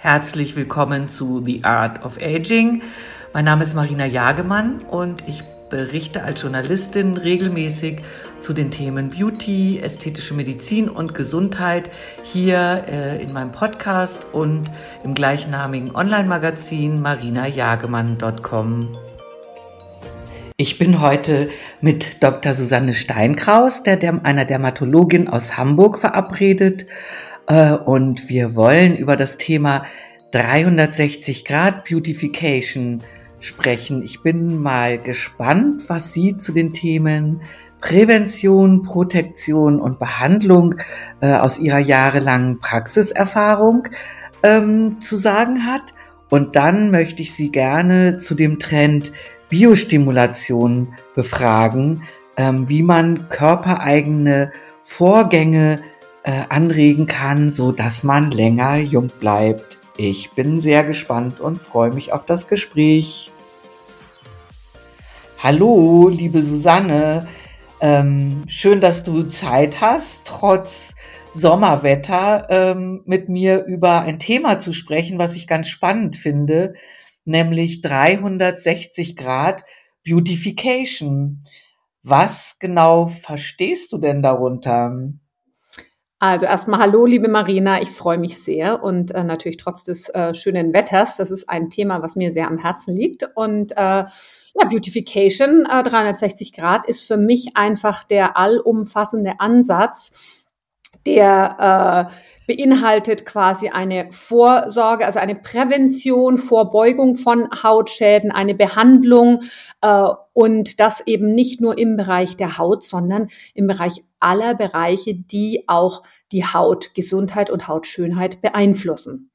Herzlich willkommen zu The Art of Aging. Mein Name ist Marina Jagemann und ich berichte als Journalistin regelmäßig zu den Themen Beauty, ästhetische Medizin und Gesundheit hier äh, in meinem Podcast und im gleichnamigen Online-Magazin marinajagemann.com. Ich bin heute mit Dr. Susanne Steinkraus, der, einer Dermatologin aus Hamburg, verabredet. Äh, und wir wollen über das Thema 360 Grad Beautification sprechen. Ich bin mal gespannt, was Sie zu den Themen Prävention, Protektion und Behandlung äh, aus Ihrer jahrelangen Praxiserfahrung ähm, zu sagen hat. Und dann möchte ich Sie gerne zu dem Trend Biostimulation befragen, ähm, wie man körpereigene Vorgänge äh, anregen kann, so dass man länger jung bleibt. Ich bin sehr gespannt und freue mich auf das Gespräch. Hallo, liebe Susanne. Ähm, schön, dass du Zeit hast, trotz Sommerwetter ähm, mit mir über ein Thema zu sprechen, was ich ganz spannend finde, nämlich 360 Grad Beautification. Was genau verstehst du denn darunter? Also erstmal hallo, liebe Marina, ich freue mich sehr und äh, natürlich trotz des äh, schönen Wetters, das ist ein Thema, was mir sehr am Herzen liegt und äh, ja, Beautification äh, 360 Grad ist für mich einfach der allumfassende Ansatz, der äh, beinhaltet quasi eine Vorsorge, also eine Prävention, Vorbeugung von Hautschäden, eine Behandlung äh, und das eben nicht nur im Bereich der Haut, sondern im Bereich aller Bereiche, die auch die Hautgesundheit und Hautschönheit beeinflussen.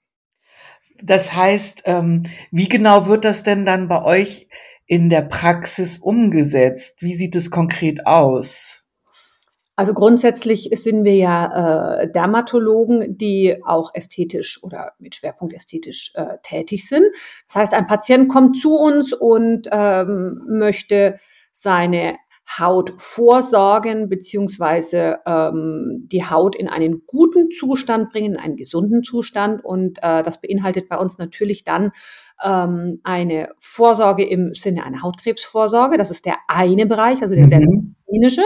Das heißt, ähm, wie genau wird das denn dann bei euch in der Praxis umgesetzt? Wie sieht es konkret aus? Also grundsätzlich sind wir ja äh, Dermatologen, die auch ästhetisch oder mit Schwerpunkt ästhetisch äh, tätig sind. Das heißt, ein Patient kommt zu uns und ähm, möchte seine Haut vorsorgen beziehungsweise ähm, die Haut in einen guten Zustand bringen, in einen gesunden Zustand. Und äh, das beinhaltet bei uns natürlich dann ähm, eine Vorsorge im Sinne einer Hautkrebsvorsorge. Das ist der eine Bereich, also der mhm. sehr medizinische.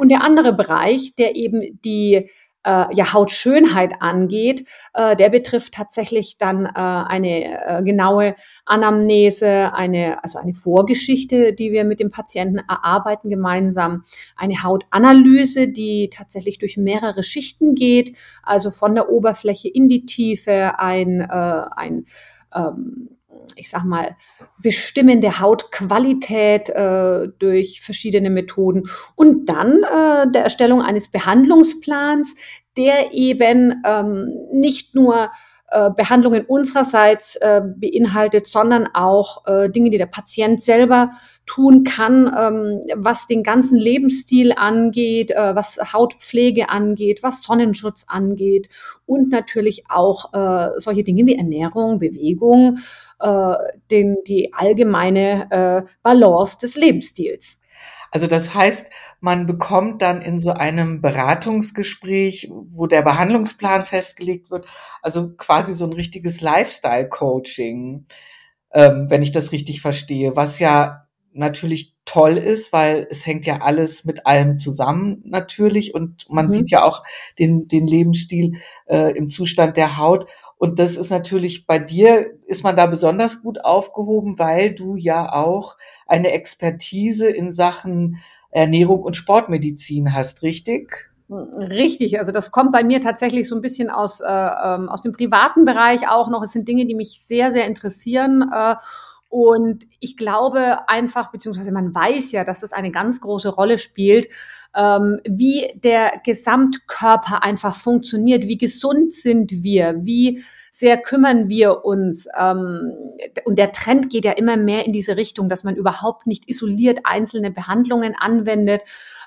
Und der andere Bereich, der eben die äh, ja, Hautschönheit angeht, äh, der betrifft tatsächlich dann äh, eine äh, genaue Anamnese, eine, also eine Vorgeschichte, die wir mit dem Patienten erarbeiten gemeinsam, eine Hautanalyse, die tatsächlich durch mehrere Schichten geht, also von der Oberfläche in die Tiefe, ein, äh, ein ähm, ich sag mal, bestimmende Hautqualität äh, durch verschiedene Methoden. Und dann äh, der Erstellung eines Behandlungsplans, der eben ähm, nicht nur äh, Behandlungen unsererseits äh, beinhaltet, sondern auch äh, Dinge, die der Patient selber tun kann, ähm, was den ganzen Lebensstil angeht, äh, was Hautpflege angeht, was Sonnenschutz angeht und natürlich auch äh, solche Dinge wie Ernährung, Bewegung, äh, den, die allgemeine äh, Balance des Lebensstils. Also das heißt, man bekommt dann in so einem Beratungsgespräch, wo der Behandlungsplan festgelegt wird, also quasi so ein richtiges Lifestyle-Coaching, ähm, wenn ich das richtig verstehe, was ja natürlich toll ist, weil es hängt ja alles mit allem zusammen natürlich und man mhm. sieht ja auch den, den Lebensstil äh, im Zustand der Haut. Und das ist natürlich bei dir, ist man da besonders gut aufgehoben, weil du ja auch eine Expertise in Sachen Ernährung und Sportmedizin hast, richtig? Richtig, also das kommt bei mir tatsächlich so ein bisschen aus, äh, ähm, aus dem privaten Bereich auch noch. Es sind Dinge, die mich sehr, sehr interessieren. Äh, und ich glaube einfach, beziehungsweise man weiß ja, dass das eine ganz große Rolle spielt, ähm, wie der Gesamtkörper einfach funktioniert, wie gesund sind wir, wie sehr kümmern wir uns. Ähm, und der Trend geht ja immer mehr in diese Richtung, dass man überhaupt nicht isoliert einzelne Behandlungen anwendet,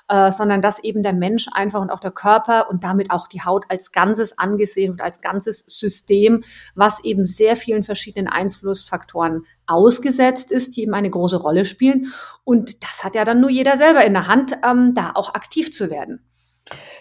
äh, sondern dass eben der Mensch einfach und auch der Körper und damit auch die Haut als Ganzes angesehen und als ganzes System, was eben sehr vielen verschiedenen Einflussfaktoren ausgesetzt ist, die eben eine große Rolle spielen. Und das hat ja dann nur jeder selber in der Hand, ähm, da auch aktiv zu werden.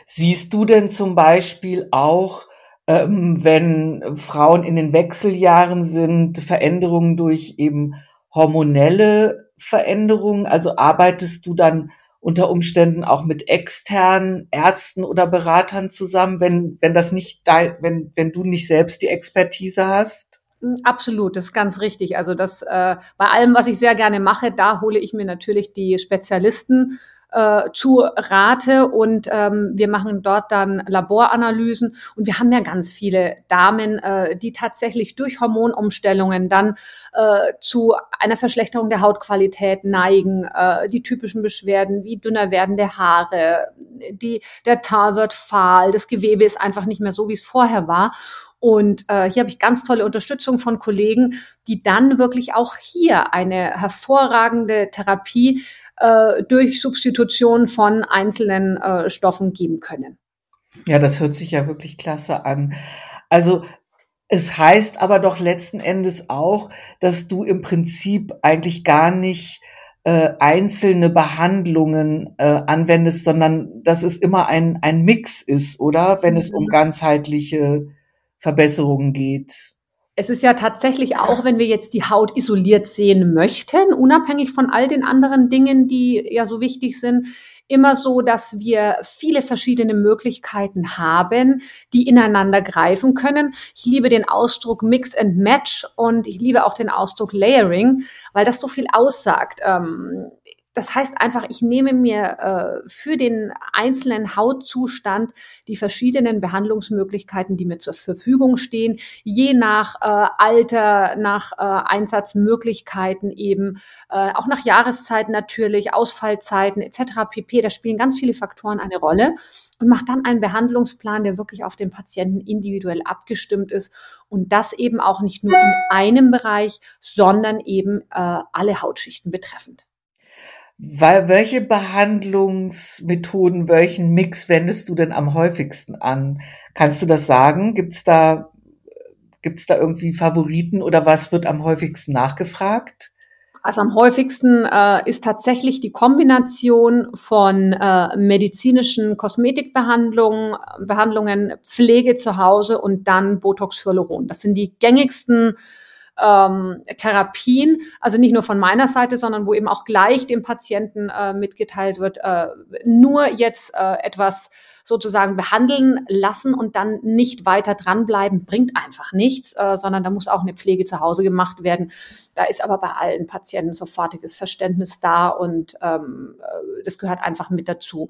Siehst du denn zum Beispiel auch ähm, wenn Frauen in den Wechseljahren sind, Veränderungen durch eben hormonelle Veränderungen? Also arbeitest du dann unter Umständen auch mit externen Ärzten oder Beratern zusammen, wenn, wenn das nicht wenn, wenn du nicht selbst die Expertise hast? Hm, absolut, das ist ganz richtig. Also das äh, bei allem, was ich sehr gerne mache, da hole ich mir natürlich die Spezialisten äh, zu Rate und ähm, wir machen dort dann Laboranalysen und wir haben ja ganz viele Damen, äh, die tatsächlich durch Hormonumstellungen dann äh, zu einer Verschlechterung der Hautqualität neigen, äh, die typischen Beschwerden wie dünner werdende Haare, die der Teint wird fahl, das Gewebe ist einfach nicht mehr so, wie es vorher war. Und äh, hier habe ich ganz tolle Unterstützung von Kollegen, die dann wirklich auch hier eine hervorragende Therapie äh, durch Substitution von einzelnen äh, Stoffen geben können. Ja, das hört sich ja wirklich klasse an. Also es heißt aber doch letzten Endes auch, dass du im Prinzip eigentlich gar nicht äh, einzelne Behandlungen äh, anwendest, sondern dass es immer ein, ein Mix ist, oder? Wenn es um mhm. ganzheitliche Verbesserungen geht es ist ja tatsächlich auch, wenn wir jetzt die Haut isoliert sehen möchten, unabhängig von all den anderen Dingen, die ja so wichtig sind, immer so, dass wir viele verschiedene Möglichkeiten haben, die ineinander greifen können. Ich liebe den Ausdruck Mix and Match und ich liebe auch den Ausdruck Layering, weil das so viel aussagt. Ähm, das heißt einfach, ich nehme mir äh, für den einzelnen Hautzustand die verschiedenen Behandlungsmöglichkeiten, die mir zur Verfügung stehen, je nach äh, Alter, nach äh, Einsatzmöglichkeiten eben, äh, auch nach Jahreszeiten natürlich, Ausfallzeiten etc. pp. Da spielen ganz viele Faktoren eine Rolle und mache dann einen Behandlungsplan, der wirklich auf den Patienten individuell abgestimmt ist und das eben auch nicht nur in einem Bereich, sondern eben äh, alle Hautschichten betreffend. Weil, welche Behandlungsmethoden, welchen Mix wendest du denn am häufigsten an? Kannst du das sagen? Gibt's da, gibt's da irgendwie Favoriten oder was wird am häufigsten nachgefragt? Also am häufigsten äh, ist tatsächlich die Kombination von äh, medizinischen Kosmetikbehandlungen, Behandlungen, Pflege zu Hause und dann Botox Hyaluron. Das sind die gängigsten ähm, Therapien, also nicht nur von meiner Seite, sondern wo eben auch gleich dem Patienten äh, mitgeteilt wird, äh, nur jetzt äh, etwas sozusagen behandeln lassen und dann nicht weiter dranbleiben, bringt einfach nichts, äh, sondern da muss auch eine Pflege zu Hause gemacht werden. Da ist aber bei allen Patienten sofortiges Verständnis da und ähm, äh, das gehört einfach mit dazu.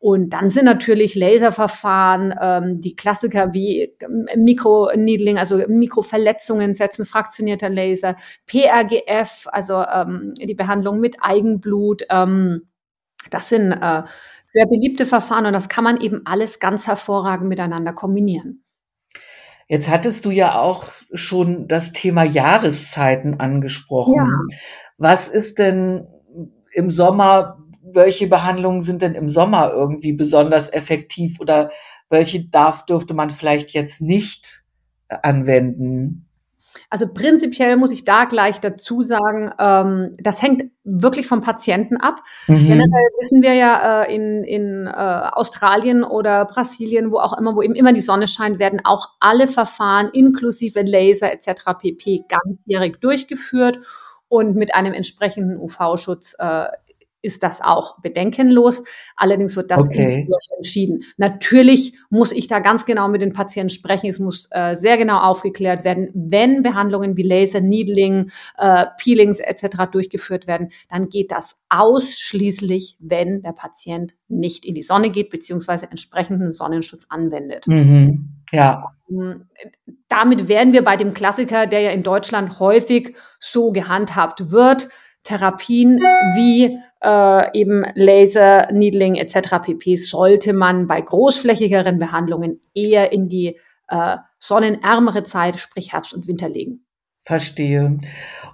Und dann sind natürlich Laserverfahren, ähm, die Klassiker wie ähm, Mikroneedling, also Mikroverletzungen setzen, fraktionierter Laser, PRGF, also ähm, die Behandlung mit Eigenblut. Ähm, das sind äh, sehr beliebte Verfahren und das kann man eben alles ganz hervorragend miteinander kombinieren. Jetzt hattest du ja auch schon das Thema Jahreszeiten angesprochen. Ja. Was ist denn im Sommer welche Behandlungen sind denn im Sommer irgendwie besonders effektiv oder welche darf, dürfte man vielleicht jetzt nicht äh, anwenden? Also prinzipiell muss ich da gleich dazu sagen, ähm, das hängt wirklich vom Patienten ab. Mhm. Generell wissen wir ja äh, in, in äh, Australien oder Brasilien, wo auch immer, wo eben immer die Sonne scheint, werden auch alle Verfahren inklusive Laser etc. pp. ganzjährig durchgeführt und mit einem entsprechenden UV-Schutz äh, ist das auch bedenkenlos. Allerdings wird das okay. entschieden. Natürlich muss ich da ganz genau mit den Patienten sprechen. Es muss äh, sehr genau aufgeklärt werden. Wenn Behandlungen wie Laser, Needling, äh, Peelings etc. durchgeführt werden, dann geht das ausschließlich, wenn der Patient nicht in die Sonne geht beziehungsweise entsprechenden Sonnenschutz anwendet. Mhm. Ja. Ähm, damit wären wir bei dem Klassiker, der ja in Deutschland häufig so gehandhabt wird. Therapien wie äh, eben Laser, Needling etc. pp. sollte man bei großflächigeren Behandlungen eher in die äh, sonnenärmere Zeit, sprich Herbst und Winter legen. Verstehe.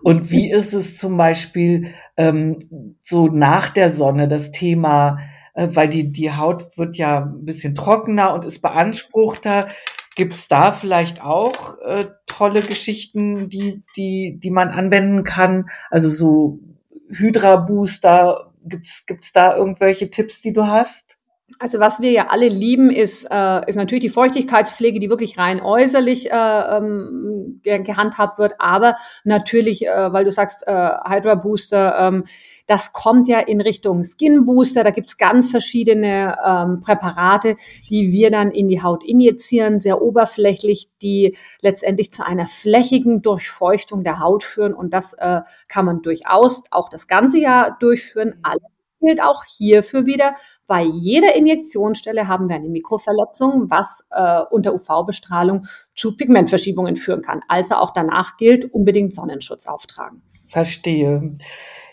Und wie ist es zum Beispiel ähm, so nach der Sonne, das Thema, äh, weil die, die Haut wird ja ein bisschen trockener und ist beanspruchter. Gibt es da vielleicht auch äh, tolle Geschichten, die, die, die man anwenden kann? Also so Hydra Booster, gibt's gibt's da irgendwelche Tipps, die du hast? Also was wir ja alle lieben, ist, äh, ist natürlich die Feuchtigkeitspflege, die wirklich rein äußerlich äh, ähm, gehandhabt wird. Aber natürlich, äh, weil du sagst, äh, Hydra Booster, ähm, das kommt ja in Richtung Skin Booster. Da gibt's ganz verschiedene ähm, Präparate, die wir dann in die Haut injizieren, sehr oberflächlich, die letztendlich zu einer flächigen Durchfeuchtung der Haut führen. Und das äh, kann man durchaus auch das ganze Jahr durchführen. Alle gilt auch hierfür wieder, bei jeder Injektionsstelle haben wir eine Mikroverletzung, was äh, unter UV-Bestrahlung zu Pigmentverschiebungen führen kann. Also auch danach gilt unbedingt Sonnenschutz auftragen. Verstehe.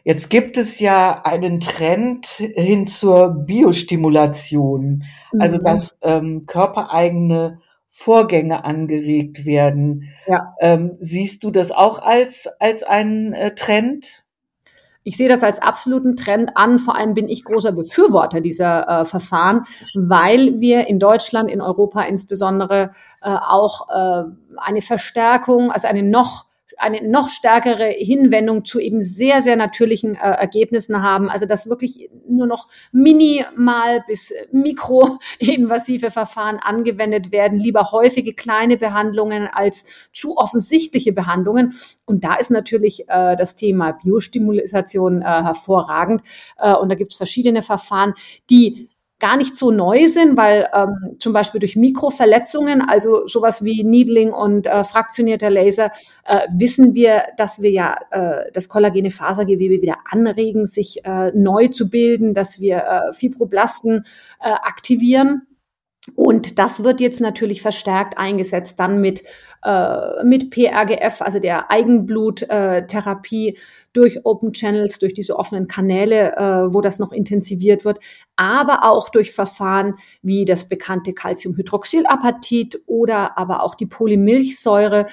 Jetzt gibt es ja einen Trend hin zur Biostimulation, also mhm. dass ähm, körpereigene Vorgänge angeregt werden. Ja. Ähm, siehst du das auch als, als einen äh, Trend? Ich sehe das als absoluten Trend an. Vor allem bin ich großer Befürworter dieser äh, Verfahren, weil wir in Deutschland, in Europa insbesondere äh, auch äh, eine Verstärkung, also eine noch eine noch stärkere Hinwendung zu eben sehr, sehr natürlichen äh, Ergebnissen haben. Also dass wirklich nur noch minimal bis mikroinvasive Verfahren angewendet werden, lieber häufige kleine Behandlungen als zu offensichtliche Behandlungen. Und da ist natürlich äh, das Thema Biostimulation äh, hervorragend. Äh, und da gibt es verschiedene Verfahren, die gar nicht so neu sind, weil ähm, zum Beispiel durch Mikroverletzungen, also sowas wie Needling und äh, fraktionierter Laser, äh, wissen wir, dass wir ja äh, das kollagene Fasergewebe wieder anregen, sich äh, neu zu bilden, dass wir äh, Fibroblasten äh, aktivieren. Und das wird jetzt natürlich verstärkt eingesetzt, dann mit, äh, mit PRGF, also der Eigenbluttherapie äh, durch Open Channels, durch diese offenen Kanäle, äh, wo das noch intensiviert wird, aber auch durch Verfahren wie das bekannte Calciumhydroxylapatit oder aber auch die Polymilchsäure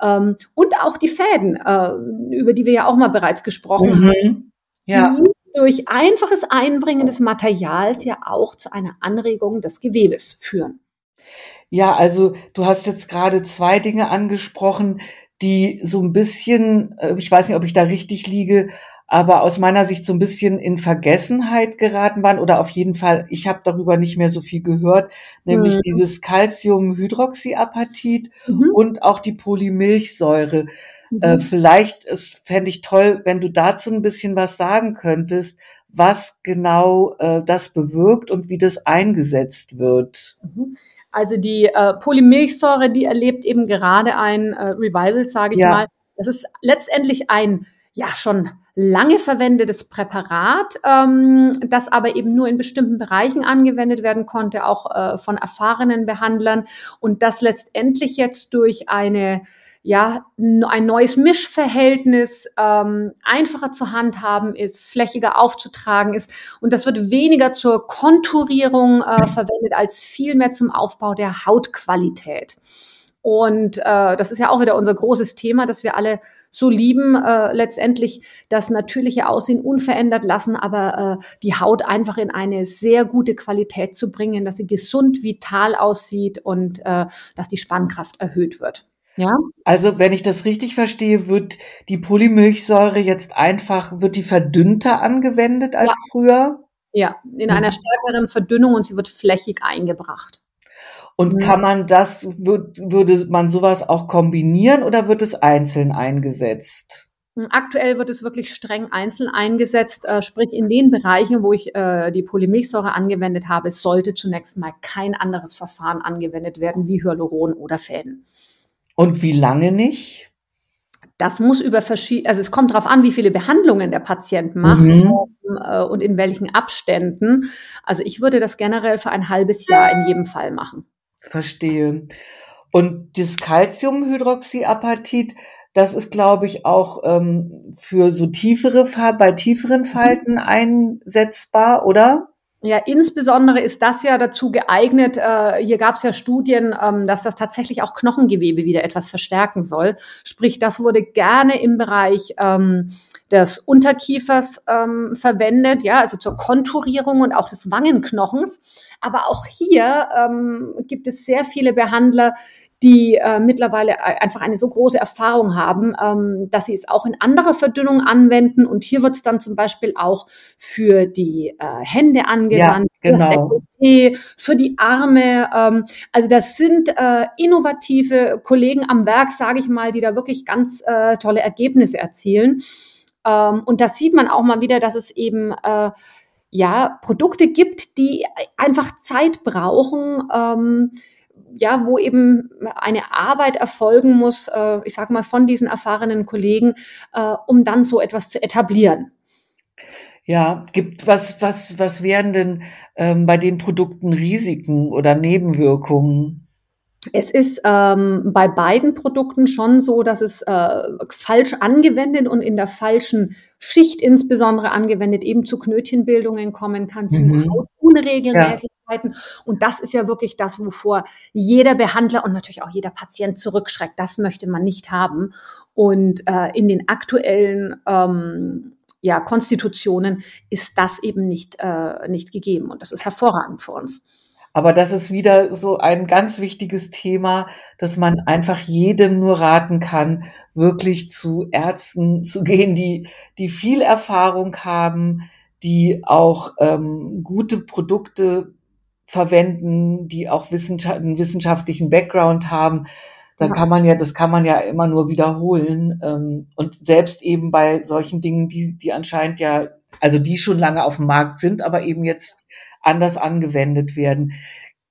ähm, und auch die Fäden, äh, über die wir ja auch mal bereits gesprochen mhm. haben. Ja. Die durch einfaches Einbringen des Materials ja auch zu einer Anregung des Gewebes führen. Ja, also du hast jetzt gerade zwei Dinge angesprochen, die so ein bisschen, äh, ich weiß nicht, ob ich da richtig liege, aber aus meiner Sicht so ein bisschen in Vergessenheit geraten waren oder auf jeden Fall, ich habe darüber nicht mehr so viel gehört, nämlich mhm. dieses Calciumhydroxyapatit mhm. und auch die Polymilchsäure. Mhm. Äh, vielleicht fände ich toll, wenn du dazu ein bisschen was sagen könntest, was genau äh, das bewirkt und wie das eingesetzt wird. Mhm. Also die äh, Polymilchsäure, die erlebt eben gerade ein äh, Revival, sage ich ja. mal. Das ist letztendlich ein ja schon lange verwendetes Präparat, ähm, das aber eben nur in bestimmten Bereichen angewendet werden konnte, auch äh, von erfahrenen Behandlern und das letztendlich jetzt durch eine ja, ein neues Mischverhältnis ähm, einfacher zu handhaben ist, flächiger aufzutragen ist. Und das wird weniger zur Konturierung äh, verwendet als vielmehr zum Aufbau der Hautqualität. Und äh, das ist ja auch wieder unser großes Thema, dass wir alle so lieben, äh, letztendlich das natürliche Aussehen unverändert lassen, aber äh, die Haut einfach in eine sehr gute Qualität zu bringen, dass sie gesund, vital aussieht und äh, dass die Spannkraft erhöht wird. Ja. Also, wenn ich das richtig verstehe, wird die Polymilchsäure jetzt einfach, wird die verdünnter angewendet als ja. früher? Ja, in einer mhm. stärkeren Verdünnung und sie wird flächig eingebracht. Und mhm. kann man das, würde man sowas auch kombinieren oder wird es einzeln eingesetzt? Hm, aktuell wird es wirklich streng einzeln eingesetzt, äh, sprich in den Bereichen, wo ich äh, die Polymilchsäure angewendet habe, sollte zunächst mal kein anderes Verfahren angewendet werden wie Hyaluron oder Fäden. Und wie lange nicht? Das muss über verschiedene, also es kommt darauf an, wie viele Behandlungen der Patient macht mhm. äh, und in welchen Abständen. Also ich würde das generell für ein halbes Jahr in jedem Fall machen. Verstehe. Und das Calciumhydroxyapatit, das ist, glaube ich, auch ähm, für so tiefere, bei tieferen Falten einsetzbar, oder? Ja, insbesondere ist das ja dazu geeignet, äh, hier gab es ja Studien, ähm, dass das tatsächlich auch Knochengewebe wieder etwas verstärken soll. Sprich, das wurde gerne im Bereich ähm, des Unterkiefers ähm, verwendet, ja, also zur Konturierung und auch des Wangenknochens. Aber auch hier ähm, gibt es sehr viele Behandler, die äh, mittlerweile einfach eine so große Erfahrung haben, ähm, dass sie es auch in anderer Verdünnung anwenden. Und hier wird es dann zum Beispiel auch für die äh, Hände angewandt, genau. das für die Arme. Ähm, also das sind äh, innovative Kollegen am Werk, sage ich mal, die da wirklich ganz äh, tolle Ergebnisse erzielen. Ähm, und da sieht man auch mal wieder, dass es eben äh, ja Produkte gibt, die einfach Zeit brauchen. Ähm, ja, wo eben eine Arbeit erfolgen muss, äh, ich sage mal, von diesen erfahrenen Kollegen, äh, um dann so etwas zu etablieren. Ja, gibt was, was, was wären denn ähm, bei den Produkten Risiken oder Nebenwirkungen? Es ist ähm, bei beiden Produkten schon so, dass es äh, falsch angewendet und in der falschen Schicht insbesondere angewendet eben zu Knötchenbildungen kommen kann, zu mhm. Hautunregelmäßigkeiten. Ja. Und das ist ja wirklich das, wovor jeder Behandler und natürlich auch jeder Patient zurückschreckt. Das möchte man nicht haben. Und äh, in den aktuellen ähm, ja, Konstitutionen ist das eben nicht, äh, nicht gegeben. Und das ist hervorragend für uns. Aber das ist wieder so ein ganz wichtiges Thema, dass man einfach jedem nur raten kann, wirklich zu Ärzten zu gehen, die, die viel Erfahrung haben, die auch ähm, gute Produkte verwenden, die auch wissenschaft einen wissenschaftlichen Background haben. Da ja. kann man ja, das kann man ja immer nur wiederholen. Ähm, und selbst eben bei solchen Dingen, die, die anscheinend ja, also die schon lange auf dem Markt sind, aber eben jetzt anders angewendet werden.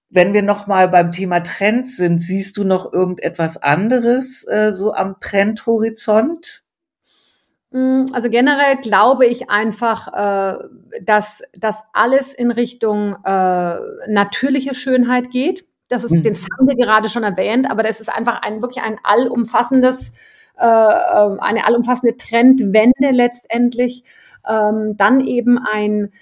Wenn wir noch mal beim Thema Trend sind, siehst du noch irgendetwas anderes äh, so am Trendhorizont? Mm, also generell glaube ich einfach, äh, dass das alles in Richtung äh, natürliche Schönheit geht. Das ist, mhm. den haben wir gerade schon erwähnt, aber das ist einfach ein wirklich ein allumfassendes, äh, ähm, eine allumfassende Trendwende letztendlich. Ähm, dann eben ein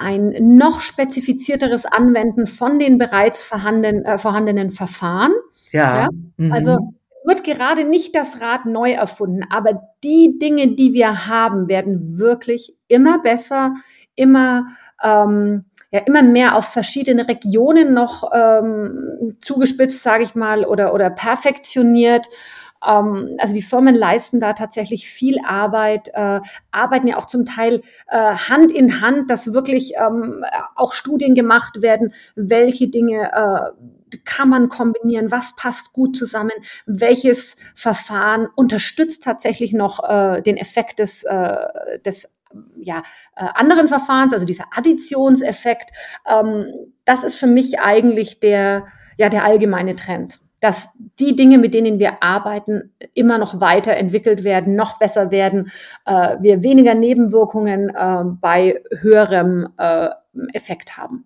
ein noch spezifizierteres Anwenden von den bereits vorhandenen, äh, vorhandenen Verfahren. Ja. ja? Mhm. Also wird gerade nicht das Rad neu erfunden, aber die Dinge, die wir haben, werden wirklich immer besser, immer ähm, ja immer mehr auf verschiedene Regionen noch ähm, zugespitzt, sage ich mal, oder, oder perfektioniert. Ähm, also die Firmen leisten da tatsächlich viel Arbeit, äh, arbeiten ja auch zum Teil äh, Hand in Hand, dass wirklich ähm, auch Studien gemacht werden, welche Dinge äh, kann man kombinieren, was passt gut zusammen, welches Verfahren unterstützt tatsächlich noch äh, den Effekt des, äh, des ja, äh, anderen Verfahrens, also dieser Additionseffekt, ähm, das ist für mich eigentlich der, ja, der allgemeine Trend dass die Dinge, mit denen wir arbeiten, immer noch weiterentwickelt werden, noch besser werden, äh, wir weniger Nebenwirkungen äh, bei höherem äh, Effekt haben.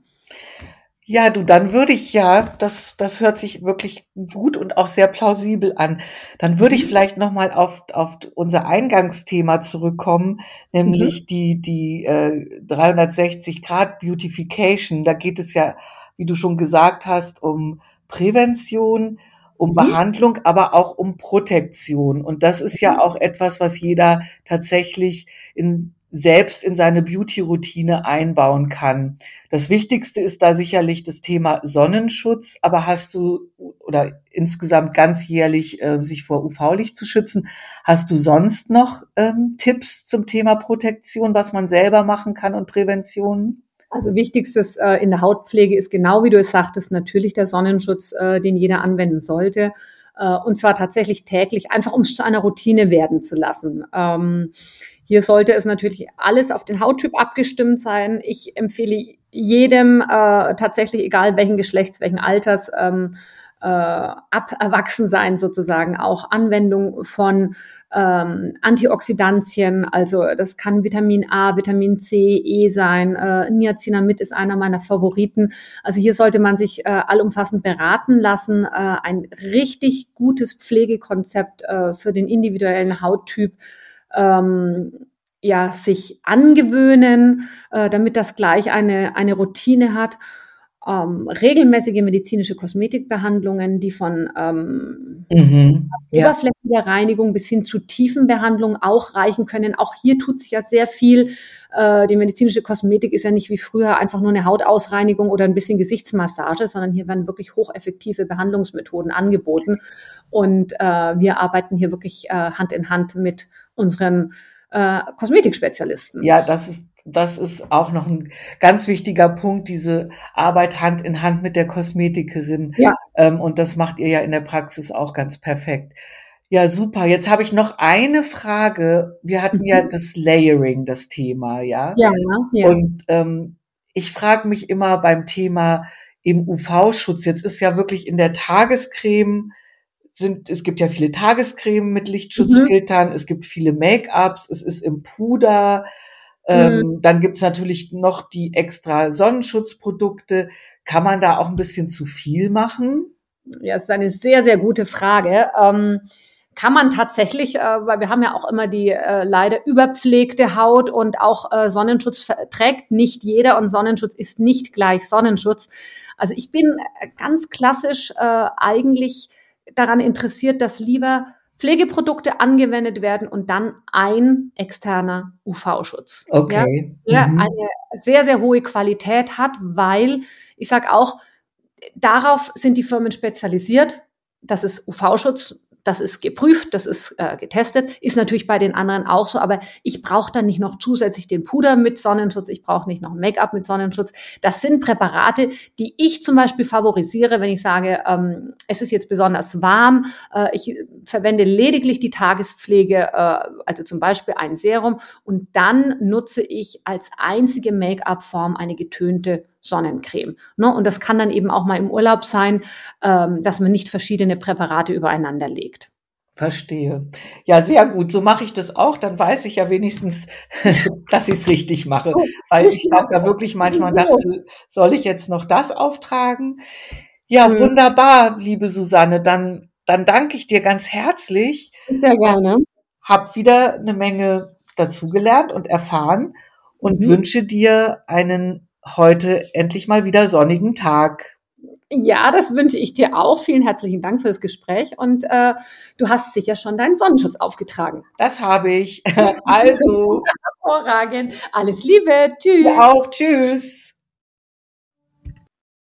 Ja, du, dann würde ich ja, das, das hört sich wirklich gut und auch sehr plausibel an. Dann würde ich mhm. vielleicht nochmal auf, auf unser Eingangsthema zurückkommen, nämlich mhm. die, die äh, 360 Grad Beautification. Da geht es ja, wie du schon gesagt hast, um Prävention, um mhm. Behandlung, aber auch um Protektion. Und das ist ja mhm. auch etwas, was jeder tatsächlich in selbst in seine Beauty-Routine einbauen kann. Das Wichtigste ist da sicherlich das Thema Sonnenschutz, aber hast du oder insgesamt ganzjährlich äh, sich vor UV-Licht zu schützen, hast du sonst noch ähm, Tipps zum Thema Protektion, was man selber machen kann und Prävention? Also wichtigstes äh, in der Hautpflege ist genau wie du es sagtest, natürlich der Sonnenschutz, äh, den jeder anwenden sollte. Äh, und zwar tatsächlich täglich, einfach um es zu einer Routine werden zu lassen. Ähm, hier sollte es natürlich alles auf den Hauttyp abgestimmt sein. Ich empfehle jedem äh, tatsächlich, egal welchen Geschlechts, welchen Alters, ähm, äh, ab Erwachsensein sozusagen auch Anwendung von ähm, Antioxidantien, also das kann Vitamin A, Vitamin C, E sein. Äh, Niacinamid ist einer meiner Favoriten. Also hier sollte man sich äh, allumfassend beraten lassen. Äh, ein richtig gutes Pflegekonzept äh, für den individuellen Hauttyp. Ähm, ja, sich angewöhnen, äh, damit das gleich eine, eine Routine hat ähm, regelmäßige medizinische Kosmetikbehandlungen, die von ähm, mhm, oberflächlicher ja. Reinigung bis hin zu Tiefenbehandlung auch reichen können. Auch hier tut sich ja sehr viel. Äh, die medizinische Kosmetik ist ja nicht wie früher einfach nur eine Hautausreinigung oder ein bisschen Gesichtsmassage, sondern hier werden wirklich hocheffektive Behandlungsmethoden angeboten. Und äh, wir arbeiten hier wirklich äh, Hand in Hand mit unseren äh, Kosmetikspezialisten. Ja, das ist das ist auch noch ein ganz wichtiger Punkt, diese Arbeit Hand in Hand mit der Kosmetikerin. Ja. Ähm, und das macht ihr ja in der Praxis auch ganz perfekt. Ja, super. Jetzt habe ich noch eine Frage. Wir hatten mhm. ja das Layering, das Thema, ja. Ja, ja. Und ähm, ich frage mich immer beim Thema im UV-Schutz. Jetzt ist ja wirklich in der Tagescreme sind, es gibt ja viele Tagescreme mit Lichtschutzfiltern, mhm. es gibt viele Make-ups, es ist im Puder. Ähm, mhm. Dann gibt's natürlich noch die extra Sonnenschutzprodukte. Kann man da auch ein bisschen zu viel machen? Ja, das ist eine sehr, sehr gute Frage. Ähm, kann man tatsächlich, äh, weil wir haben ja auch immer die äh, leider überpflegte Haut und auch äh, Sonnenschutz trägt nicht jeder und Sonnenschutz ist nicht gleich Sonnenschutz. Also ich bin ganz klassisch äh, eigentlich daran interessiert, dass lieber Pflegeprodukte angewendet werden und dann ein externer UV-Schutz. Okay. Ja, der mhm. eine sehr, sehr hohe Qualität hat, weil ich sage auch, darauf sind die Firmen spezialisiert. Das ist UV-Schutz das ist geprüft, das ist äh, getestet, ist natürlich bei den anderen auch so, aber ich brauche dann nicht noch zusätzlich den Puder mit Sonnenschutz, ich brauche nicht noch Make-up mit Sonnenschutz. Das sind Präparate, die ich zum Beispiel favorisiere, wenn ich sage, ähm, es ist jetzt besonders warm, äh, ich verwende lediglich die Tagespflege, äh, also zum Beispiel ein Serum und dann nutze ich als einzige Make-up-Form eine getönte Sonnencreme. Ne? Und das kann dann eben auch mal im Urlaub sein, ähm, dass man nicht verschiedene Präparate übereinander legt. Verstehe. Ja, sehr gut. So mache ich das auch. Dann weiß ich ja wenigstens, dass ich es richtig mache. Weil ich habe ja wirklich manchmal dachte, soll ich jetzt noch das auftragen? Ja, mhm. wunderbar, liebe Susanne. Dann, dann danke ich dir ganz herzlich. Sehr gerne. Hab wieder eine Menge dazugelernt und erfahren und mhm. wünsche dir einen heute endlich mal wieder sonnigen Tag. Ja, das wünsche ich dir auch. Vielen herzlichen Dank für das Gespräch und äh, du hast sicher schon deinen Sonnenschutz aufgetragen. Das habe ich. Also. Hervorragend. Alles Liebe. Tschüss. Ja auch. Tschüss.